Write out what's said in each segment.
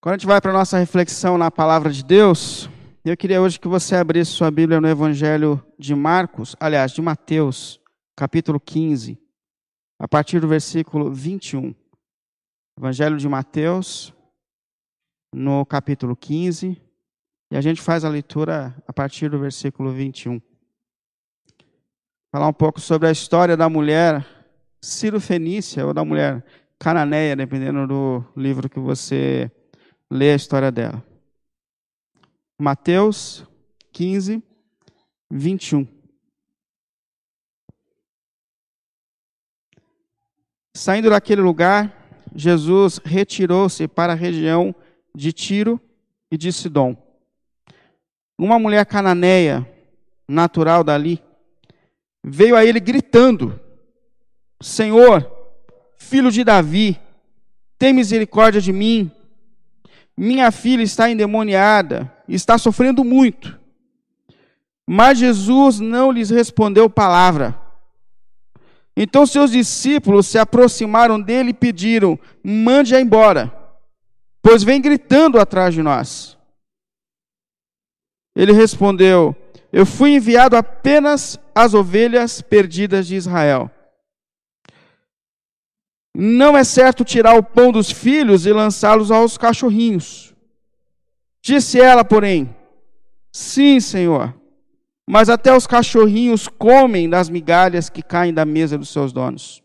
Quando a gente vai para a nossa reflexão na palavra de Deus, eu queria hoje que você abrisse sua Bíblia no Evangelho de Marcos, aliás, de Mateus, capítulo 15, a partir do versículo 21. Evangelho de Mateus, no capítulo 15, e a gente faz a leitura a partir do versículo 21. Falar um pouco sobre a história da mulher Ciro Fenícia ou da mulher cananeia, dependendo do livro que você lê a história dela. Mateus 15, 21. Saindo daquele lugar, Jesus retirou-se para a região de Tiro e de Sidom. Uma mulher cananeia, natural dali, veio a ele gritando: Senhor, filho de Davi, tem misericórdia de mim. Minha filha está endemoniada, está sofrendo muito. Mas Jesus não lhes respondeu palavra. Então seus discípulos se aproximaram dele e pediram: mande-a embora, pois vem gritando atrás de nós. Ele respondeu: Eu fui enviado apenas às ovelhas perdidas de Israel. Não é certo tirar o pão dos filhos e lançá-los aos cachorrinhos. Disse ela, porém: Sim, Senhor, mas até os cachorrinhos comem das migalhas que caem da mesa dos seus donos.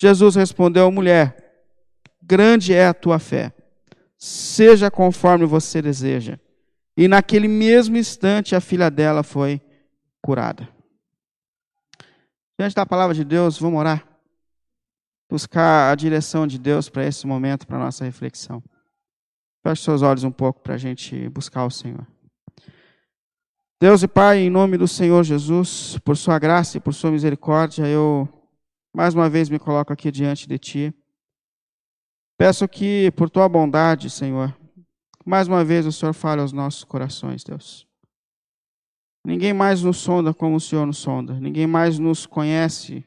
Jesus respondeu: Mulher, grande é a tua fé, seja conforme você deseja. E naquele mesmo instante a filha dela foi curada. Diante da palavra de Deus, vamos orar buscar a direção de Deus para esse momento, para a nossa reflexão. Feche seus olhos um pouco para a gente buscar o Senhor. Deus e Pai, em nome do Senhor Jesus, por Sua graça e por Sua misericórdia, eu mais uma vez me coloco aqui diante de Ti. Peço que, por Tua bondade, Senhor, mais uma vez o Senhor fale aos nossos corações, Deus. Ninguém mais nos sonda como o Senhor nos sonda. Ninguém mais nos conhece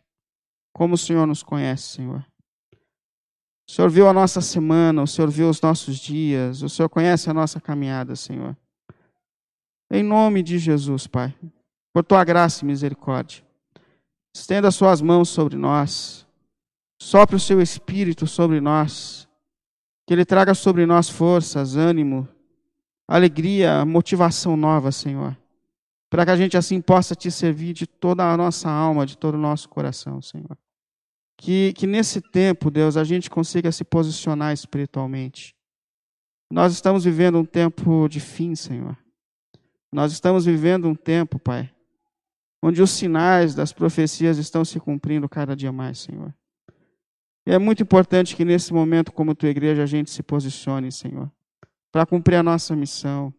como o Senhor nos conhece, Senhor. O Senhor viu a nossa semana, o Senhor viu os nossos dias, o Senhor conhece a nossa caminhada, Senhor. Em nome de Jesus, Pai, por tua graça e misericórdia, estenda as suas mãos sobre nós, sopre o seu espírito sobre nós, que ele traga sobre nós forças, ânimo, alegria, motivação nova, Senhor, para que a gente assim possa te servir de toda a nossa alma, de todo o nosso coração, Senhor. Que, que nesse tempo, Deus, a gente consiga se posicionar espiritualmente. Nós estamos vivendo um tempo de fim, Senhor. Nós estamos vivendo um tempo, Pai, onde os sinais das profecias estão se cumprindo cada dia mais, Senhor. E é muito importante que nesse momento, como tua igreja, a gente se posicione, Senhor, para cumprir a nossa missão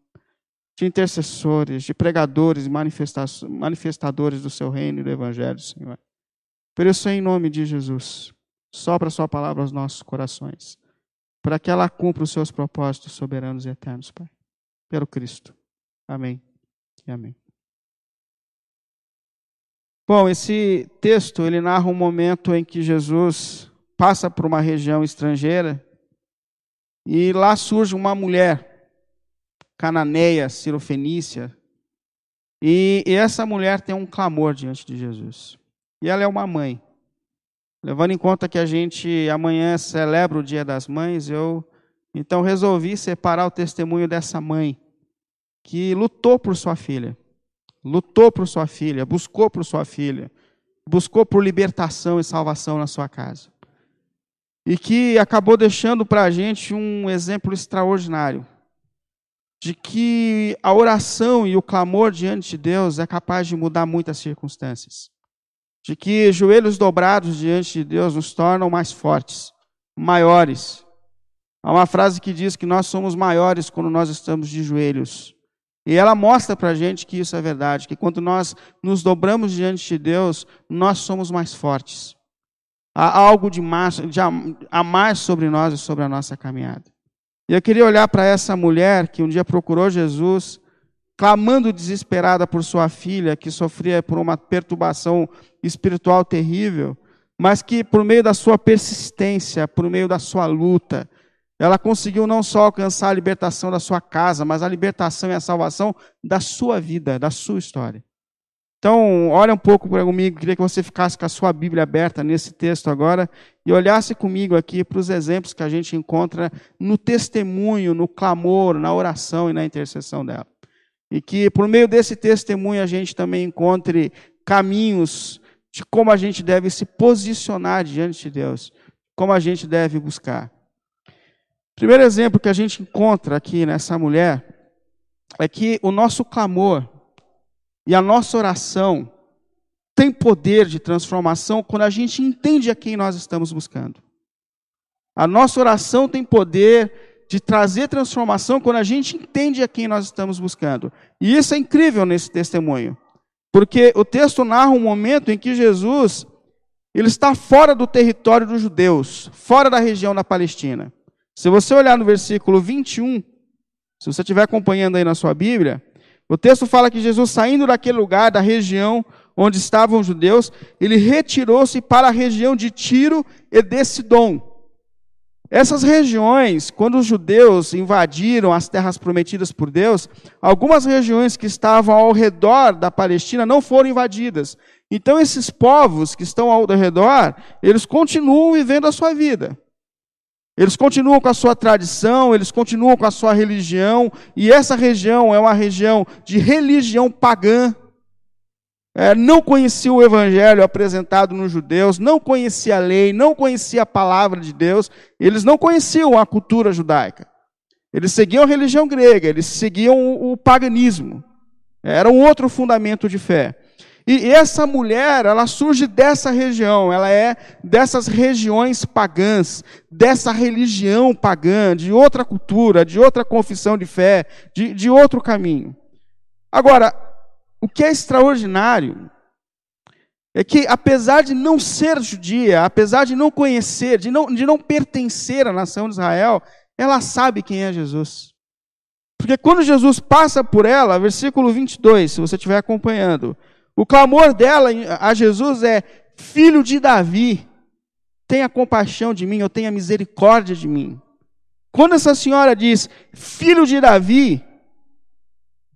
de intercessores, de pregadores, manifestadores do seu reino e do evangelho, Senhor. Por isso, em nome de Jesus, sopra a sua palavra aos nossos corações, para que ela cumpra os seus propósitos soberanos e eternos, Pai. Pelo Cristo. Amém e amém. Bom, esse texto ele narra um momento em que Jesus passa por uma região estrangeira e lá surge uma mulher cananeia, cirofenícia, e, e essa mulher tem um clamor diante de Jesus. E ela é uma mãe. Levando em conta que a gente amanhã celebra o Dia das Mães, eu então resolvi separar o testemunho dessa mãe que lutou por sua filha, lutou por sua filha, buscou por sua filha, buscou por libertação e salvação na sua casa. E que acabou deixando para a gente um exemplo extraordinário de que a oração e o clamor diante de Deus é capaz de mudar muitas circunstâncias de que joelhos dobrados diante de Deus nos tornam mais fortes, maiores. Há uma frase que diz que nós somos maiores quando nós estamos de joelhos. E ela mostra para a gente que isso é verdade, que quando nós nos dobramos diante de Deus, nós somos mais fortes. Há algo de, mais, de a, mais sobre nós e sobre a nossa caminhada. E eu queria olhar para essa mulher que um dia procurou Jesus clamando desesperada por sua filha, que sofria por uma perturbação espiritual terrível, mas que por meio da sua persistência, por meio da sua luta, ela conseguiu não só alcançar a libertação da sua casa, mas a libertação e a salvação da sua vida, da sua história. Então, olha um pouco comigo, queria que você ficasse com a sua Bíblia aberta nesse texto agora e olhasse comigo aqui para os exemplos que a gente encontra no testemunho, no clamor, na oração e na intercessão dela. E que por meio desse testemunho a gente também encontre caminhos de como a gente deve se posicionar diante de Deus, como a gente deve buscar. Primeiro exemplo que a gente encontra aqui nessa mulher é que o nosso clamor e a nossa oração tem poder de transformação quando a gente entende a quem nós estamos buscando. A nossa oração tem poder de trazer transformação quando a gente entende a quem nós estamos buscando. E isso é incrível nesse testemunho. Porque o texto narra um momento em que Jesus ele está fora do território dos judeus, fora da região da Palestina. Se você olhar no versículo 21, se você estiver acompanhando aí na sua Bíblia, o texto fala que Jesus, saindo daquele lugar, da região onde estavam os judeus, ele retirou-se para a região de Tiro e de Sidom. Essas regiões, quando os judeus invadiram as terras prometidas por Deus, algumas regiões que estavam ao redor da Palestina não foram invadidas. Então, esses povos que estão ao redor, eles continuam vivendo a sua vida. Eles continuam com a sua tradição, eles continuam com a sua religião, e essa região é uma região de religião pagã. É, não conhecia o evangelho apresentado nos judeus, não conhecia a lei, não conhecia a palavra de Deus, eles não conheciam a cultura judaica. Eles seguiam a religião grega, eles seguiam o, o paganismo. Era um outro fundamento de fé. E essa mulher, ela surge dessa região, ela é dessas regiões pagãs, dessa religião pagã, de outra cultura, de outra confissão de fé, de, de outro caminho. Agora, o que é extraordinário é que, apesar de não ser judia, apesar de não conhecer, de não, de não pertencer à nação de Israel, ela sabe quem é Jesus. Porque quando Jesus passa por ela, versículo 22, se você estiver acompanhando, o clamor dela a Jesus é: Filho de Davi, tenha compaixão de mim, ou tenha misericórdia de mim. Quando essa senhora diz filho de Davi,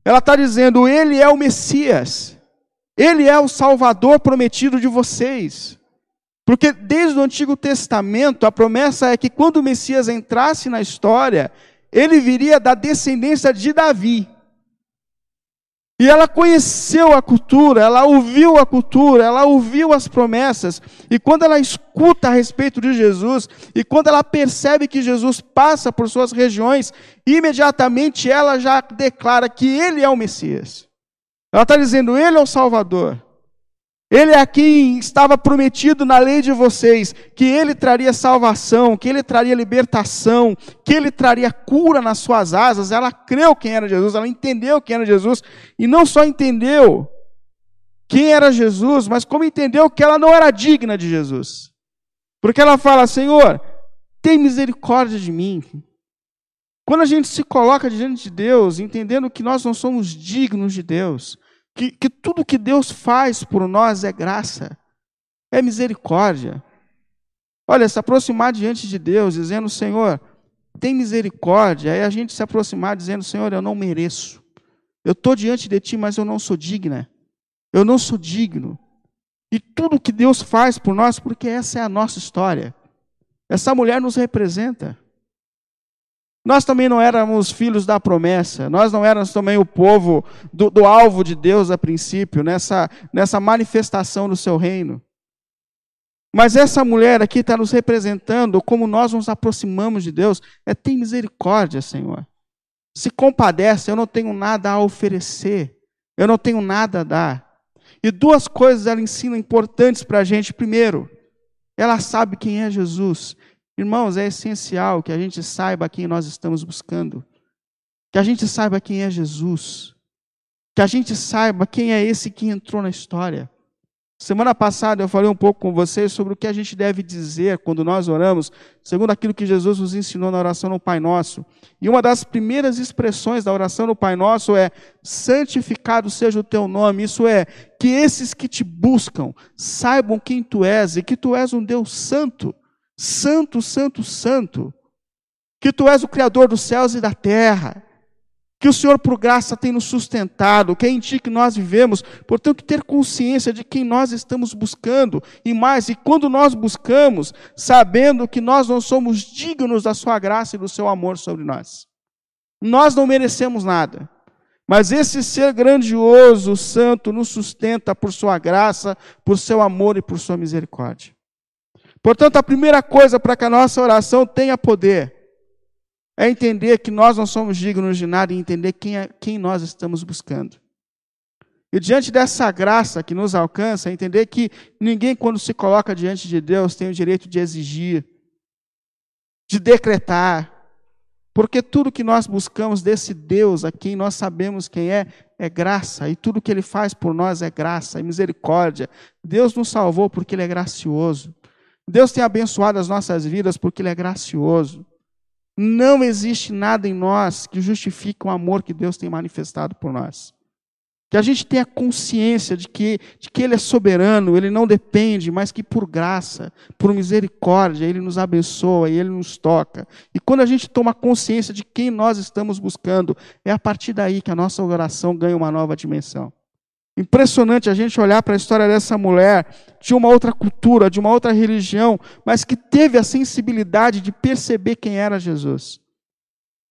ela está dizendo: Ele é o Messias, Ele é o Salvador prometido de vocês. Porque desde o Antigo Testamento a promessa é que quando o Messias entrasse na história, ele viria da descendência de Davi. E ela conheceu a cultura, ela ouviu a cultura, ela ouviu as promessas. E quando ela escuta a respeito de Jesus, e quando ela percebe que Jesus passa por suas regiões, imediatamente ela já declara que ele é o Messias. Ela está dizendo, ele é o Salvador. Ele é quem estava prometido na lei de vocês, que ele traria salvação, que ele traria libertação, que ele traria cura nas suas asas. Ela creu quem era Jesus, ela entendeu quem era Jesus, e não só entendeu quem era Jesus, mas como entendeu que ela não era digna de Jesus. Porque ela fala: Senhor, tem misericórdia de mim. Quando a gente se coloca diante de Deus, entendendo que nós não somos dignos de Deus, que, que tudo que Deus faz por nós é graça, é misericórdia. Olha, se aproximar diante de Deus, dizendo, Senhor, tem misericórdia, aí a gente se aproximar dizendo, Senhor, eu não mereço. Eu estou diante de Ti, mas eu não sou digna. Eu não sou digno. E tudo que Deus faz por nós, porque essa é a nossa história. Essa mulher nos representa. Nós também não éramos filhos da promessa, nós não éramos também o povo do, do alvo de Deus a princípio, nessa, nessa manifestação do seu reino. Mas essa mulher aqui está nos representando como nós nos aproximamos de Deus. É tem misericórdia, Senhor. Se compadece, eu não tenho nada a oferecer, eu não tenho nada a dar. E duas coisas ela ensina importantes para a gente. Primeiro, ela sabe quem é Jesus. Irmãos, é essencial que a gente saiba quem nós estamos buscando, que a gente saiba quem é Jesus, que a gente saiba quem é esse que entrou na história. Semana passada eu falei um pouco com vocês sobre o que a gente deve dizer quando nós oramos, segundo aquilo que Jesus nos ensinou na oração no Pai Nosso. E uma das primeiras expressões da oração no Pai Nosso é: santificado seja o teu nome. Isso é, que esses que te buscam saibam quem tu és e que tu és um Deus santo. Santo, santo, santo. que tu és o Criador dos céus e da terra, que o Senhor, por graça, tem nos sustentado, que é em Ti que nós vivemos, portanto, ter consciência de quem nós estamos buscando, e mais, e quando nós buscamos, sabendo que nós não somos dignos da Sua graça e do Seu amor sobre nós. Nós não merecemos nada, mas esse ser grandioso, santo, nos sustenta por Sua graça, por Seu amor e por Sua misericórdia. Portanto, a primeira coisa para que a nossa oração tenha poder é entender que nós não somos dignos de nada e entender quem, é, quem nós estamos buscando. E diante dessa graça que nos alcança, entender que ninguém, quando se coloca diante de Deus, tem o direito de exigir, de decretar, porque tudo que nós buscamos desse Deus, a quem nós sabemos quem é, é graça, e tudo que Ele faz por nós é graça e misericórdia. Deus nos salvou porque Ele é gracioso. Deus tem abençoado as nossas vidas porque Ele é gracioso. Não existe nada em nós que justifique o amor que Deus tem manifestado por nós. Que a gente tenha consciência de que, de que Ele é soberano, Ele não depende, mas que por graça, por misericórdia, Ele nos abençoa e Ele nos toca. E quando a gente toma consciência de quem nós estamos buscando, é a partir daí que a nossa oração ganha uma nova dimensão. Impressionante a gente olhar para a história dessa mulher, de uma outra cultura, de uma outra religião, mas que teve a sensibilidade de perceber quem era Jesus.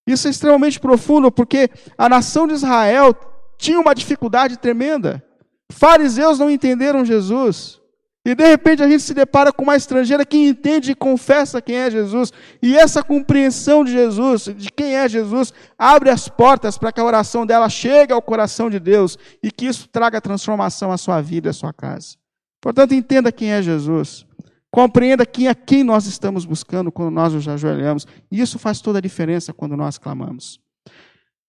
Isso é extremamente profundo, porque a nação de Israel tinha uma dificuldade tremenda. Fariseus não entenderam Jesus. E de repente a gente se depara com uma estrangeira que entende e confessa quem é Jesus. E essa compreensão de Jesus, de quem é Jesus, abre as portas para que a oração dela chegue ao coração de Deus e que isso traga transformação à sua vida, à sua casa. Portanto, entenda quem é Jesus. Compreenda quem é quem nós estamos buscando quando nós nos ajoelhamos. E isso faz toda a diferença quando nós clamamos.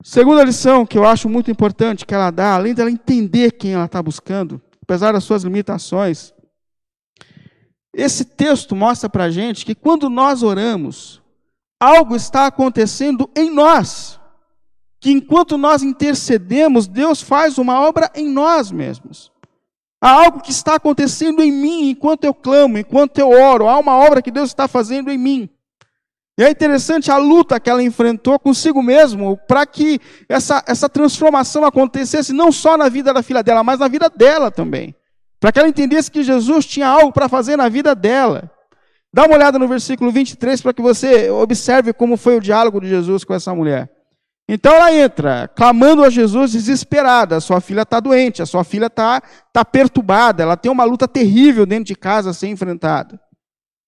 Segunda lição que eu acho muito importante que ela dá, além dela entender quem ela está buscando, apesar das suas limitações, esse texto mostra para a gente que quando nós oramos, algo está acontecendo em nós. Que enquanto nós intercedemos, Deus faz uma obra em nós mesmos. Há algo que está acontecendo em mim enquanto eu clamo, enquanto eu oro. Há uma obra que Deus está fazendo em mim. E é interessante a luta que ela enfrentou consigo mesmo para que essa, essa transformação acontecesse não só na vida da filha dela, mas na vida dela também. Para que ela entendesse que Jesus tinha algo para fazer na vida dela. Dá uma olhada no versículo 23 para que você observe como foi o diálogo de Jesus com essa mulher. Então ela entra, clamando a Jesus desesperada. Sua filha está doente, a sua filha está tá perturbada, ela tem uma luta terrível dentro de casa a ser enfrentada.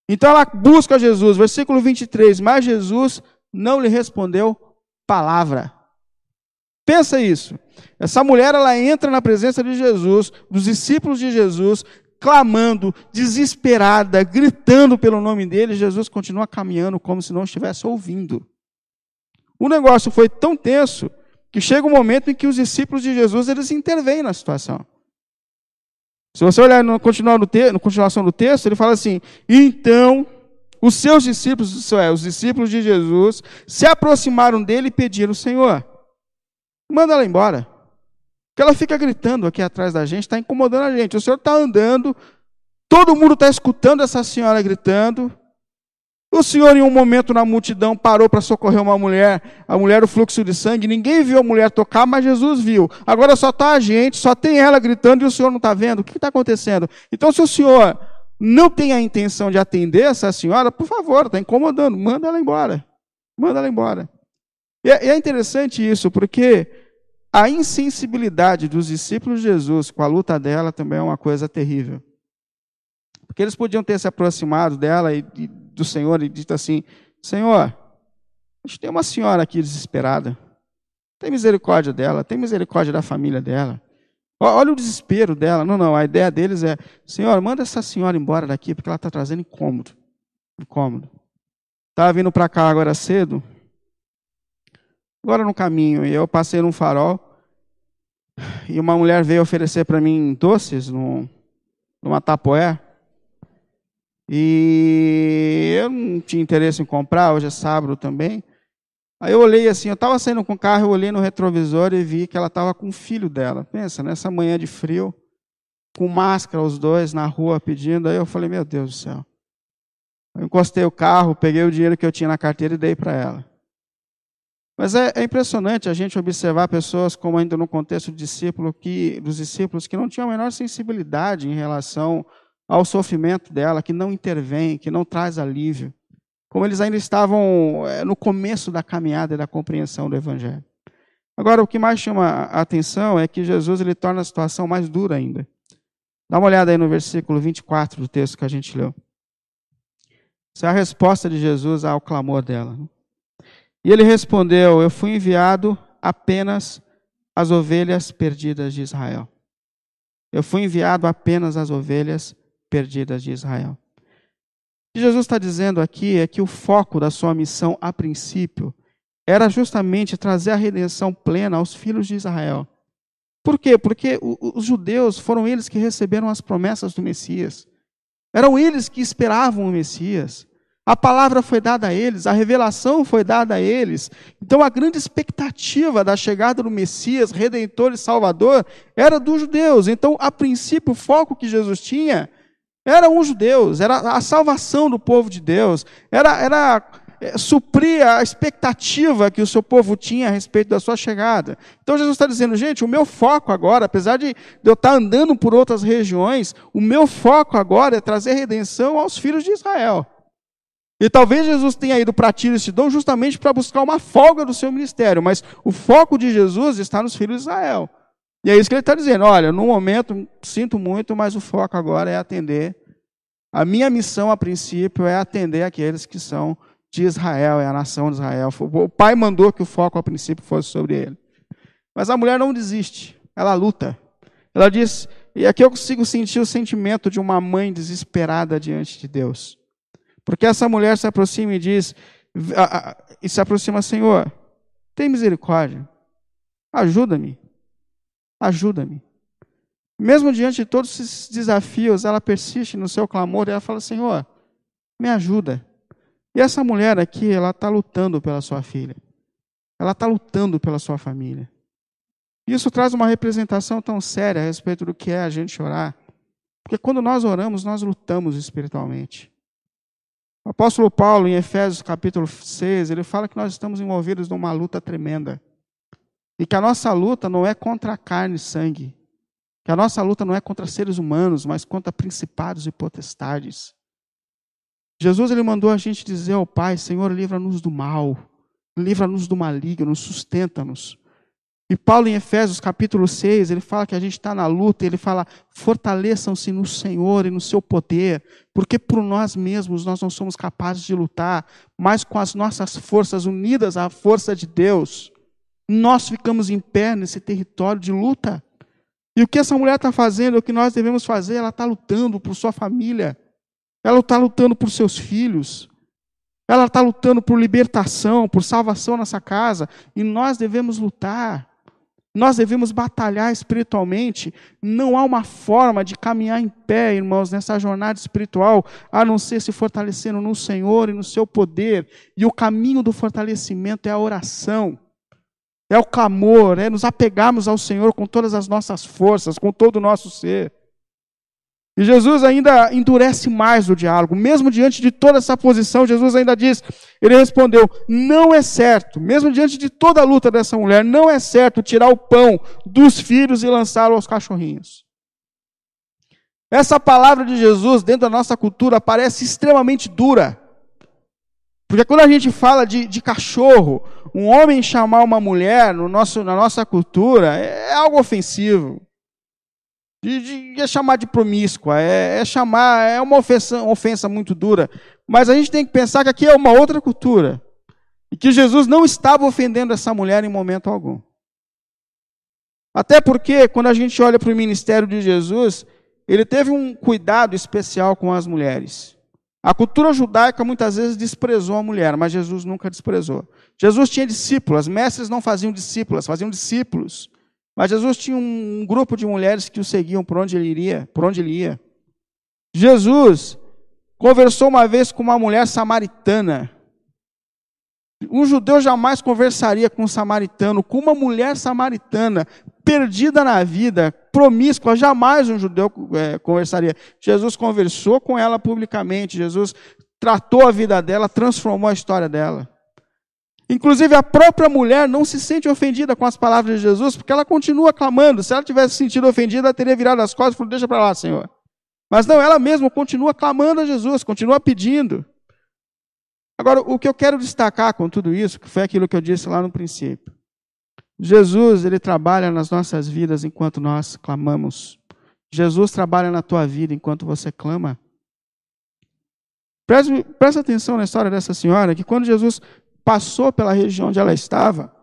Então ela busca Jesus, versículo 23. Mas Jesus não lhe respondeu palavra. Pensa isso. Essa mulher ela entra na presença de Jesus, dos discípulos de Jesus, clamando, desesperada, gritando pelo nome dele. Jesus continua caminhando como se não estivesse ouvindo. O negócio foi tão tenso que chega um momento em que os discípulos de Jesus eles intervêm na situação. Se você olhar no, no continuação do texto, ele fala assim: então os seus discípulos, isso é, os discípulos de Jesus, se aproximaram dele e pediram: Senhor, manda ela embora. Porque ela fica gritando aqui atrás da gente, está incomodando a gente. O senhor está andando, todo mundo está escutando essa senhora gritando. O senhor, em um momento na multidão, parou para socorrer uma mulher, a mulher do fluxo de sangue. Ninguém viu a mulher tocar, mas Jesus viu. Agora só está a gente, só tem ela gritando e o senhor não está vendo. O que está acontecendo? Então, se o senhor não tem a intenção de atender essa senhora, por favor, está incomodando, manda ela embora. Manda ela embora. E é, é interessante isso, porque a insensibilidade dos discípulos de Jesus com a luta dela também é uma coisa terrível. Porque eles podiam ter se aproximado dela e, e do Senhor e dito assim: Senhor, a gente tem uma senhora aqui desesperada. Tem misericórdia dela, tem misericórdia da família dela. Olha o desespero dela. Não, não, a ideia deles é: Senhor, manda essa senhora embora daqui, porque ela está trazendo incômodo. Incômodo. Estava vindo para cá agora cedo, agora no caminho, e eu passei num farol, e uma mulher veio oferecer para mim doces no, numa tapoé. E eu não tinha interesse em comprar, hoje é sábado também. Aí eu olhei assim, eu estava saindo com o carro, eu olhei no retrovisor e vi que ela estava com o filho dela. Pensa, nessa manhã de frio, com máscara os dois na rua pedindo. Aí eu falei, meu Deus do céu. Eu encostei o carro, peguei o dinheiro que eu tinha na carteira e dei para ela. Mas é, é, impressionante a gente observar pessoas, como ainda no contexto discípulo, que, dos discípulos, que não tinham a menor sensibilidade em relação ao sofrimento dela, que não intervém, que não traz alívio. Como eles ainda estavam é, no começo da caminhada e da compreensão do Evangelho. Agora, o que mais chama a atenção é que Jesus ele torna a situação mais dura ainda. Dá uma olhada aí no versículo 24 do texto que a gente leu. Essa é a resposta de Jesus ao clamor dela. Né? E ele respondeu: Eu fui enviado apenas às ovelhas perdidas de Israel. Eu fui enviado apenas às ovelhas perdidas de Israel. O que Jesus está dizendo aqui é que o foco da sua missão, a princípio, era justamente trazer a redenção plena aos filhos de Israel. Por quê? Porque os judeus foram eles que receberam as promessas do Messias. Eram eles que esperavam o Messias. A palavra foi dada a eles, a revelação foi dada a eles. Então a grande expectativa da chegada do Messias, Redentor e Salvador, era dos judeus. Então, a princípio, o foco que Jesus tinha era os judeus, era a salvação do povo de Deus, era, era é, suprir a expectativa que o seu povo tinha a respeito da sua chegada. Então Jesus está dizendo, gente, o meu foco agora, apesar de eu estar andando por outras regiões, o meu foco agora é trazer redenção aos filhos de Israel. E talvez Jesus tenha ido para Tiro e Sidom justamente para buscar uma folga do seu ministério, mas o foco de Jesus está nos filhos de Israel. E é isso que ele está dizendo: olha, no momento, sinto muito, mas o foco agora é atender. A minha missão, a princípio, é atender aqueles que são de Israel, é a nação de Israel. O pai mandou que o foco, a princípio, fosse sobre ele. Mas a mulher não desiste, ela luta. Ela diz, e aqui eu consigo sentir o sentimento de uma mãe desesperada diante de Deus. Porque essa mulher se aproxima e diz, e se aproxima, Senhor, tem misericórdia, ajuda-me, ajuda-me. Mesmo diante de todos esses desafios, ela persiste no seu clamor e ela fala, Senhor, me ajuda. E essa mulher aqui, ela está lutando pela sua filha. Ela está lutando pela sua família. Isso traz uma representação tão séria a respeito do que é a gente orar. Porque quando nós oramos, nós lutamos espiritualmente. O apóstolo Paulo, em Efésios capítulo 6, ele fala que nós estamos envolvidos numa luta tremenda. E que a nossa luta não é contra carne e sangue. Que a nossa luta não é contra seres humanos, mas contra principados e potestades. Jesus ele mandou a gente dizer ao Pai: Senhor, livra-nos do mal, livra-nos do maligno, sustenta-nos. E Paulo, em Efésios capítulo 6, ele fala que a gente está na luta, ele fala: fortaleçam-se no Senhor e no seu poder, porque por nós mesmos nós não somos capazes de lutar, mas com as nossas forças unidas à força de Deus, nós ficamos em pé nesse território de luta. E o que essa mulher está fazendo, o que nós devemos fazer, ela está lutando por sua família, ela está lutando por seus filhos, ela está lutando por libertação, por salvação nessa casa, e nós devemos lutar. Nós devemos batalhar espiritualmente. Não há uma forma de caminhar em pé, irmãos, nessa jornada espiritual, a não ser se fortalecendo no Senhor e no seu poder. E o caminho do fortalecimento é a oração, é o clamor, é nos apegarmos ao Senhor com todas as nossas forças, com todo o nosso ser. E Jesus ainda endurece mais o diálogo, mesmo diante de toda essa posição, Jesus ainda diz: ele respondeu, não é certo, mesmo diante de toda a luta dessa mulher, não é certo tirar o pão dos filhos e lançá-lo aos cachorrinhos. Essa palavra de Jesus, dentro da nossa cultura, parece extremamente dura. Porque quando a gente fala de, de cachorro, um homem chamar uma mulher no nosso, na nossa cultura é algo ofensivo de, de, é chamar de promíscua, é, é, chamar, é uma ofensa, ofensa muito dura. Mas a gente tem que pensar que aqui é uma outra cultura. E que Jesus não estava ofendendo essa mulher em momento algum. Até porque, quando a gente olha para o ministério de Jesus, ele teve um cuidado especial com as mulheres. A cultura judaica muitas vezes desprezou a mulher, mas Jesus nunca desprezou. Jesus tinha discípulos, mestres não faziam discípulas, faziam discípulos. Mas Jesus tinha um grupo de mulheres que o seguiam por onde ele iria, por onde ele ia. Jesus conversou uma vez com uma mulher samaritana. Um judeu jamais conversaria com um samaritano, com uma mulher samaritana, perdida na vida, promíscua, jamais um judeu é, conversaria. Jesus conversou com ela publicamente, Jesus tratou a vida dela, transformou a história dela. Inclusive, a própria mulher não se sente ofendida com as palavras de Jesus, porque ela continua clamando. Se ela tivesse sentido ofendida, ela teria virado as costas e falado: Deixa para lá, Senhor. Mas não, ela mesma continua clamando a Jesus, continua pedindo. Agora, o que eu quero destacar com tudo isso, que foi aquilo que eu disse lá no princípio. Jesus, ele trabalha nas nossas vidas enquanto nós clamamos. Jesus trabalha na tua vida enquanto você clama. Presta, presta atenção na história dessa senhora, que quando Jesus passou pela região onde ela estava,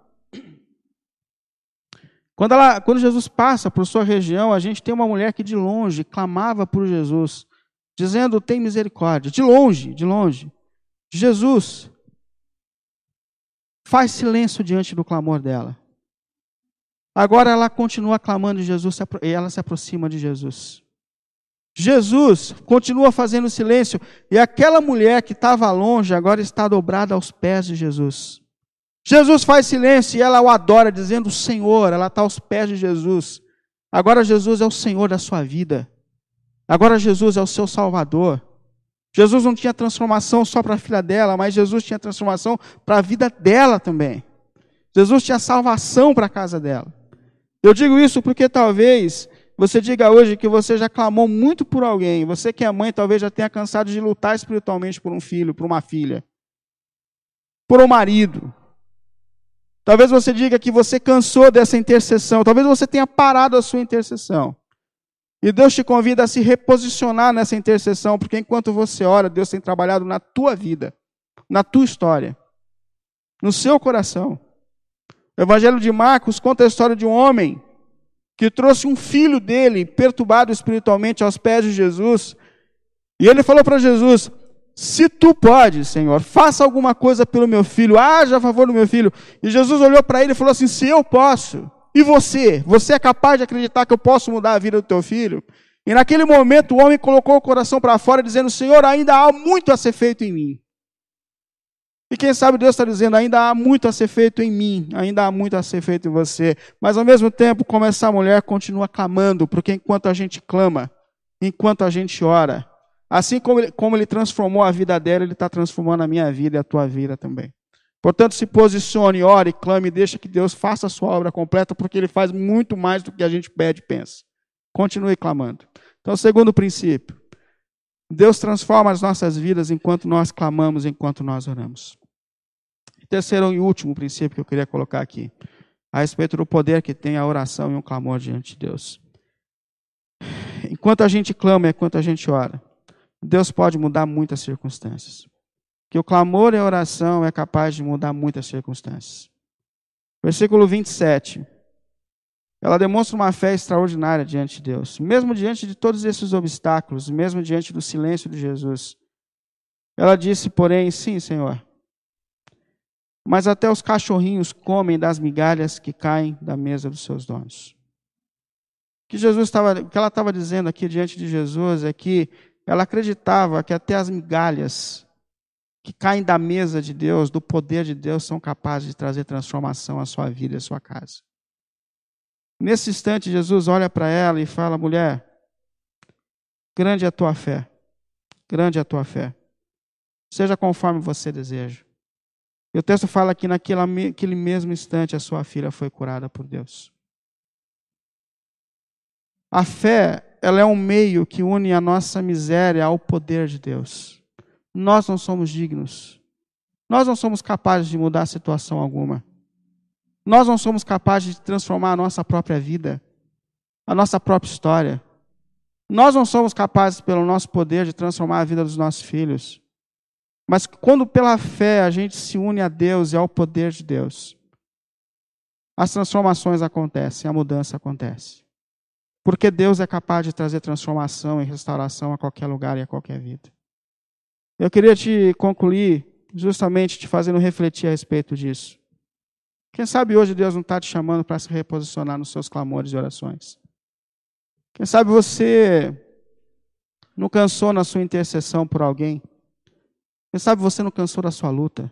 quando, ela, quando Jesus passa por sua região, a gente tem uma mulher que de longe clamava por Jesus, dizendo: Tem misericórdia. De longe, de longe. Jesus faz silêncio diante do clamor dela. Agora ela continua clamando de Jesus e ela se aproxima de Jesus. Jesus continua fazendo silêncio e aquela mulher que estava longe agora está dobrada aos pés de Jesus. Jesus faz silêncio e ela o adora, dizendo: Senhor, ela está aos pés de Jesus. Agora Jesus é o Senhor da sua vida. Agora Jesus é o seu Salvador. Jesus não tinha transformação só para a filha dela, mas Jesus tinha transformação para a vida dela também. Jesus tinha salvação para a casa dela. Eu digo isso porque talvez você diga hoje que você já clamou muito por alguém. Você que é mãe talvez já tenha cansado de lutar espiritualmente por um filho, por uma filha, por um marido. Talvez você diga que você cansou dessa intercessão. Talvez você tenha parado a sua intercessão. E Deus te convida a se reposicionar nessa intercessão, porque enquanto você ora, Deus tem trabalhado na tua vida, na tua história, no seu coração. O Evangelho de Marcos conta a história de um homem que trouxe um filho dele, perturbado espiritualmente, aos pés de Jesus. E ele falou para Jesus: Se tu podes, Senhor, faça alguma coisa pelo meu filho, haja a favor do meu filho. E Jesus olhou para ele e falou assim: Se eu posso, e você? Você é capaz de acreditar que eu posso mudar a vida do teu filho? E naquele momento o homem colocou o coração para fora, dizendo: Senhor, ainda há muito a ser feito em mim. E quem sabe Deus está dizendo: ainda há muito a ser feito em mim, ainda há muito a ser feito em você. Mas ao mesmo tempo, como essa mulher continua clamando, porque enquanto a gente clama, enquanto a gente ora, assim como ele, como ele transformou a vida dela, ele está transformando a minha vida e a tua vida também. Portanto, se posicione, ore, clame, deixa que Deus faça a sua obra completa, porque Ele faz muito mais do que a gente pede e pensa. Continue clamando. Então, segundo princípio, Deus transforma as nossas vidas enquanto nós clamamos, enquanto nós oramos. Terceiro e último princípio que eu queria colocar aqui, a respeito do poder que tem a oração e o clamor diante de Deus. Enquanto a gente clama, enquanto a gente ora, Deus pode mudar muitas circunstâncias. Que o clamor e a oração é capaz de mudar muitas circunstâncias. Versículo 27. Ela demonstra uma fé extraordinária diante de Deus, mesmo diante de todos esses obstáculos, mesmo diante do silêncio de Jesus. Ela disse, porém, sim, Senhor. Mas até os cachorrinhos comem das migalhas que caem da mesa dos seus donos. O que Jesus estava, o que ela estava dizendo aqui diante de Jesus é que ela acreditava que até as migalhas que caem da mesa de Deus, do poder de Deus, são capazes de trazer transformação à sua vida e à sua casa. Nesse instante, Jesus olha para ela e fala: mulher, grande é a tua fé, grande é a tua fé. Seja conforme você deseja. E o texto fala que naquele mesmo instante a sua filha foi curada por Deus. A fé, ela é um meio que une a nossa miséria ao poder de Deus. Nós não somos dignos. Nós não somos capazes de mudar situação alguma. Nós não somos capazes de transformar a nossa própria vida, a nossa própria história. Nós não somos capazes, pelo nosso poder, de transformar a vida dos nossos filhos. Mas quando pela fé a gente se une a Deus e ao poder de Deus, as transformações acontecem, a mudança acontece. Porque Deus é capaz de trazer transformação e restauração a qualquer lugar e a qualquer vida. Eu queria te concluir justamente te fazendo refletir a respeito disso. Quem sabe hoje Deus não está te chamando para se reposicionar nos seus clamores e orações. Quem sabe você não cansou na sua intercessão por alguém. Quem sabe você não cansou da sua luta.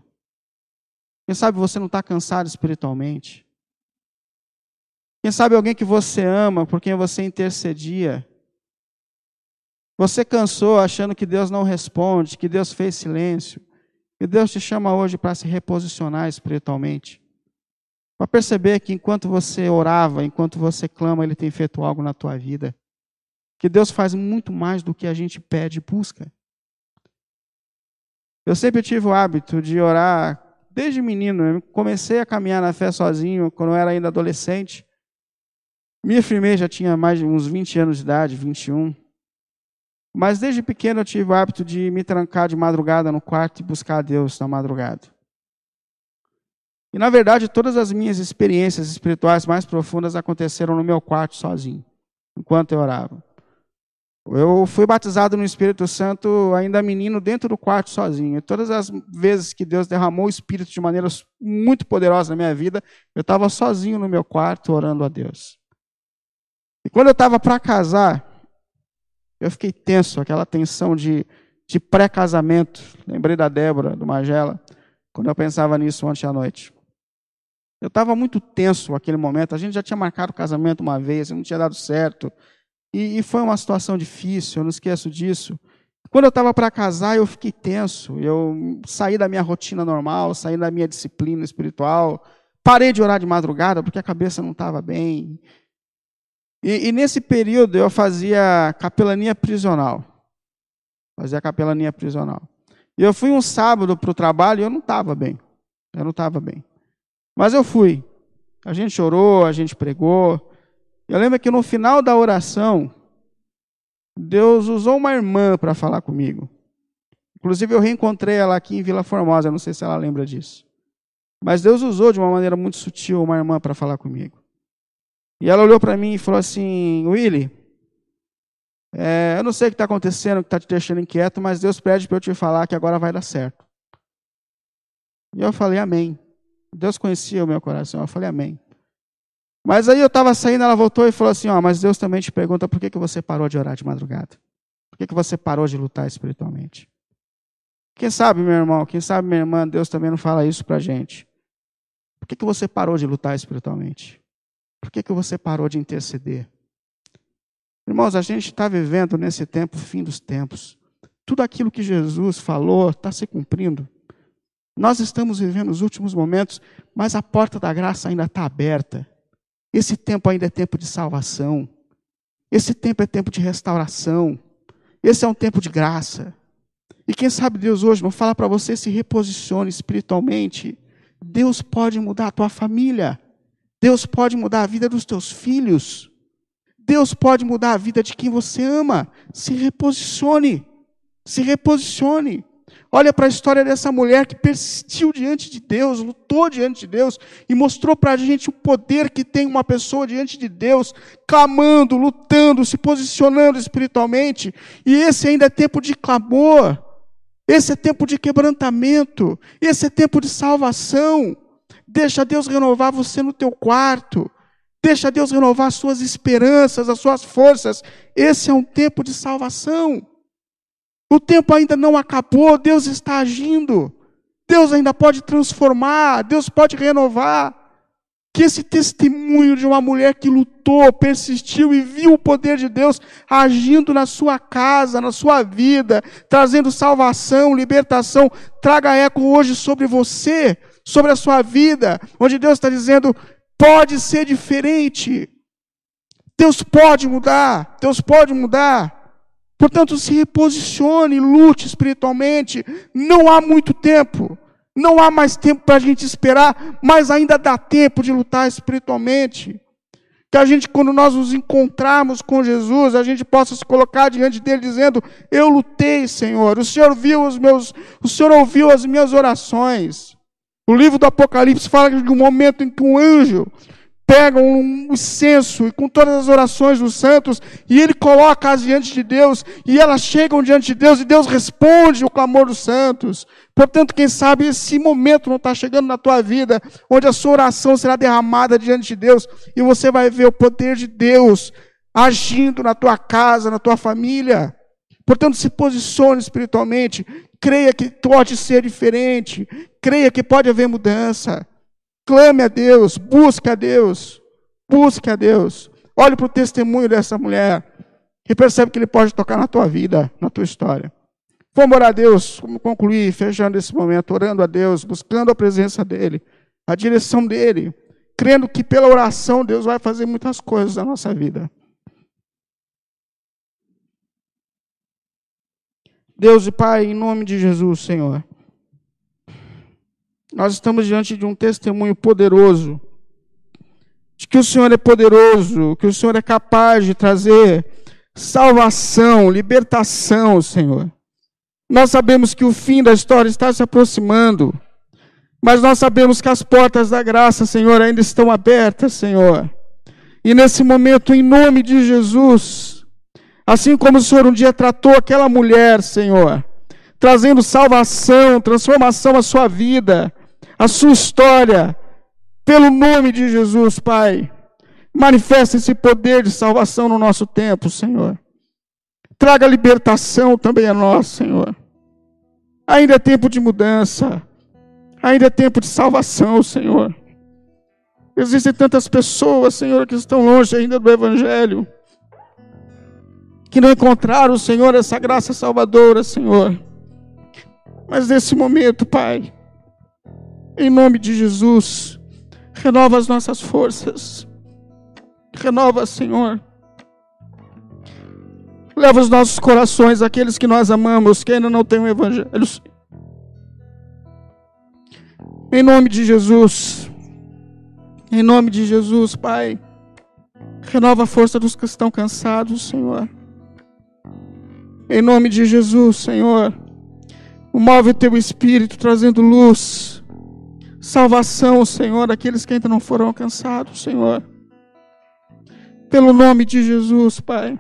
Quem sabe você não está cansado espiritualmente. Quem sabe alguém que você ama, por quem você intercedia, Você cansou achando que Deus não responde, que Deus fez silêncio. E Deus te chama hoje para se reposicionar espiritualmente. Para perceber que enquanto você orava, enquanto você clama, Ele tem feito algo na tua vida. Que Deus faz muito mais do que a gente pede e busca. Eu sempre tive o hábito de orar desde menino. Eu comecei a caminhar na fé sozinho quando eu era ainda adolescente. Me firmei, já tinha mais de uns 20 anos de idade, 21. Mas desde pequeno eu tive o hábito de me trancar de madrugada no quarto e buscar a Deus na madrugada. E na verdade, todas as minhas experiências espirituais mais profundas aconteceram no meu quarto sozinho, enquanto eu orava. Eu fui batizado no Espírito Santo ainda menino dentro do quarto sozinho. E todas as vezes que Deus derramou o Espírito de maneira muito poderosa na minha vida, eu estava sozinho no meu quarto orando a Deus. E quando eu estava para casar, eu fiquei tenso, aquela tensão de, de pré-casamento. Lembrei da Débora, do Magela, quando eu pensava nisso ontem à noite. Eu estava muito tenso naquele momento. A gente já tinha marcado o casamento uma vez, não tinha dado certo. E, e foi uma situação difícil, eu não esqueço disso. Quando eu estava para casar, eu fiquei tenso. Eu saí da minha rotina normal, saí da minha disciplina espiritual. Parei de orar de madrugada porque a cabeça não estava bem. E, e, nesse período eu fazia capelania prisional. Fazia capelania prisional. E eu fui um sábado para o trabalho e eu não estava bem. Eu não estava bem. Mas eu fui. A gente orou, a gente pregou. Eu lembro que no final da oração, Deus usou uma irmã para falar comigo. Inclusive, eu reencontrei ela aqui em Vila Formosa, não sei se ela lembra disso. Mas Deus usou de uma maneira muito sutil uma irmã para falar comigo. E ela olhou para mim e falou assim: Willy, é, eu não sei o que está acontecendo, o que está te deixando inquieto, mas Deus pede para eu te falar que agora vai dar certo. E eu falei: Amém. Deus conhecia o meu coração. Eu falei: Amém. Mas aí eu estava saindo, ela voltou e falou assim: Ó, mas Deus também te pergunta por que, que você parou de orar de madrugada? Por que, que você parou de lutar espiritualmente? Quem sabe, meu irmão, quem sabe, minha irmã, Deus também não fala isso para gente. Por que, que você parou de lutar espiritualmente? Por que, que você parou de interceder? Irmãos, a gente está vivendo nesse tempo, fim dos tempos. Tudo aquilo que Jesus falou está se cumprindo. Nós estamos vivendo os últimos momentos, mas a porta da graça ainda está aberta. Esse tempo ainda é tempo de salvação. Esse tempo é tempo de restauração. Esse é um tempo de graça. E quem sabe Deus hoje não fala para você se reposicione espiritualmente. Deus pode mudar a tua família. Deus pode mudar a vida dos teus filhos. Deus pode mudar a vida de quem você ama. Se reposicione. Se reposicione. Olha para a história dessa mulher que persistiu diante de Deus, lutou diante de Deus e mostrou para a gente o poder que tem uma pessoa diante de Deus, clamando, lutando, se posicionando espiritualmente. E esse ainda é tempo de clamor, esse é tempo de quebrantamento, esse é tempo de salvação. Deixa Deus renovar você no teu quarto. Deixa Deus renovar as suas esperanças, as suas forças. Esse é um tempo de salvação. O tempo ainda não acabou, Deus está agindo. Deus ainda pode transformar, Deus pode renovar. Que esse testemunho de uma mulher que lutou, persistiu e viu o poder de Deus agindo na sua casa, na sua vida, trazendo salvação, libertação, traga eco hoje sobre você, sobre a sua vida, onde Deus está dizendo: pode ser diferente. Deus pode mudar, Deus pode mudar. Portanto, se reposicione, lute espiritualmente. Não há muito tempo. Não há mais tempo para a gente esperar, mas ainda dá tempo de lutar espiritualmente. Que a gente, quando nós nos encontrarmos com Jesus, a gente possa se colocar diante dele dizendo: Eu lutei, Senhor. O Senhor viu os meus, o Senhor ouviu as minhas orações. O livro do Apocalipse fala de um momento em que um anjo pegam um incenso e com todas as orações dos santos, e ele coloca-as diante de Deus, e elas chegam diante de Deus, e Deus responde o clamor dos santos. Portanto, quem sabe esse momento não está chegando na tua vida, onde a sua oração será derramada diante de Deus, e você vai ver o poder de Deus agindo na tua casa, na tua família. Portanto, se posicione espiritualmente, creia que pode ser diferente, creia que pode haver mudança. Clame a Deus, busque a Deus, busque a Deus. Olhe para o testemunho dessa mulher. e percebe que Ele pode tocar na tua vida, na tua história. Vamos orar a Deus, vamos concluir, fechando esse momento, orando a Deus, buscando a presença dEle, a direção dEle, crendo que pela oração Deus vai fazer muitas coisas na nossa vida. Deus e Pai, em nome de Jesus, Senhor, nós estamos diante de um testemunho poderoso, de que o Senhor é poderoso, que o Senhor é capaz de trazer salvação, libertação, Senhor. Nós sabemos que o fim da história está se aproximando, mas nós sabemos que as portas da graça, Senhor, ainda estão abertas, Senhor. E nesse momento, em nome de Jesus, assim como o Senhor um dia tratou aquela mulher, Senhor, trazendo salvação, transformação à sua vida, à sua história, pelo nome de Jesus, Pai. Manifesta esse poder de salvação no nosso tempo, Senhor. Traga libertação também a nós, Senhor. Ainda é tempo de mudança. Ainda é tempo de salvação, Senhor. Existem tantas pessoas, Senhor, que estão longe ainda do Evangelho, que não encontraram, Senhor, essa graça salvadora, Senhor. Mas nesse momento, Pai, em nome de Jesus, renova as nossas forças. Renova, Senhor. Leva os nossos corações, aqueles que nós amamos, que ainda não têm o Evangelho. Em nome de Jesus. Em nome de Jesus, Pai. Renova a força dos que estão cansados, Senhor. Em nome de Jesus, Senhor. Move o teu espírito trazendo luz, salvação, Senhor, daqueles que ainda não foram alcançados, Senhor. Pelo nome de Jesus, Pai.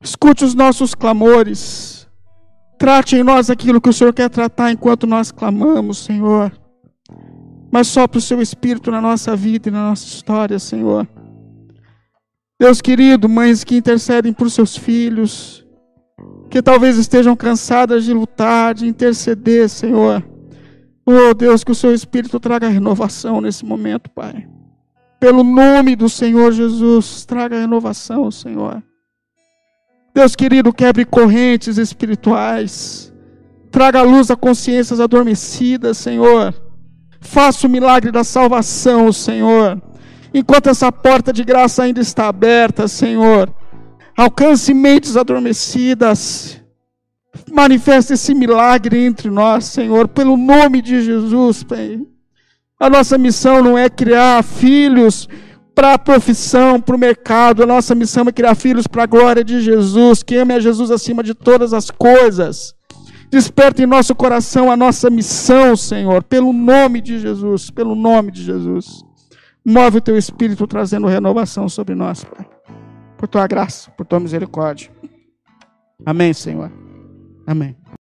Escute os nossos clamores. Trate em nós aquilo que o Senhor quer tratar enquanto nós clamamos, Senhor. Mas só para o seu Espírito na nossa vida e na nossa história, Senhor. Deus querido, mães que intercedem por seus filhos, que talvez estejam cansadas de lutar, de interceder, Senhor. Oh Deus, que o seu Espírito traga renovação nesse momento, Pai. Pelo nome do Senhor Jesus, traga renovação, Senhor. Deus querido, quebre correntes espirituais. Traga luz a consciências adormecidas, Senhor. Faça o milagre da salvação, Senhor. Enquanto essa porta de graça ainda está aberta, Senhor. Alcance mentes adormecidas. Manifeste esse milagre entre nós, Senhor, pelo nome de Jesus, Pai. A nossa missão não é criar filhos para a profissão, para o mercado. A nossa missão é criar filhos para a glória de Jesus, que ame a Jesus acima de todas as coisas. Desperta em nosso coração a nossa missão, Senhor, pelo nome de Jesus, pelo nome de Jesus. Move o teu espírito trazendo renovação sobre nós, Pai. Por tua graça, por tua misericórdia. Amém, Senhor. Amém.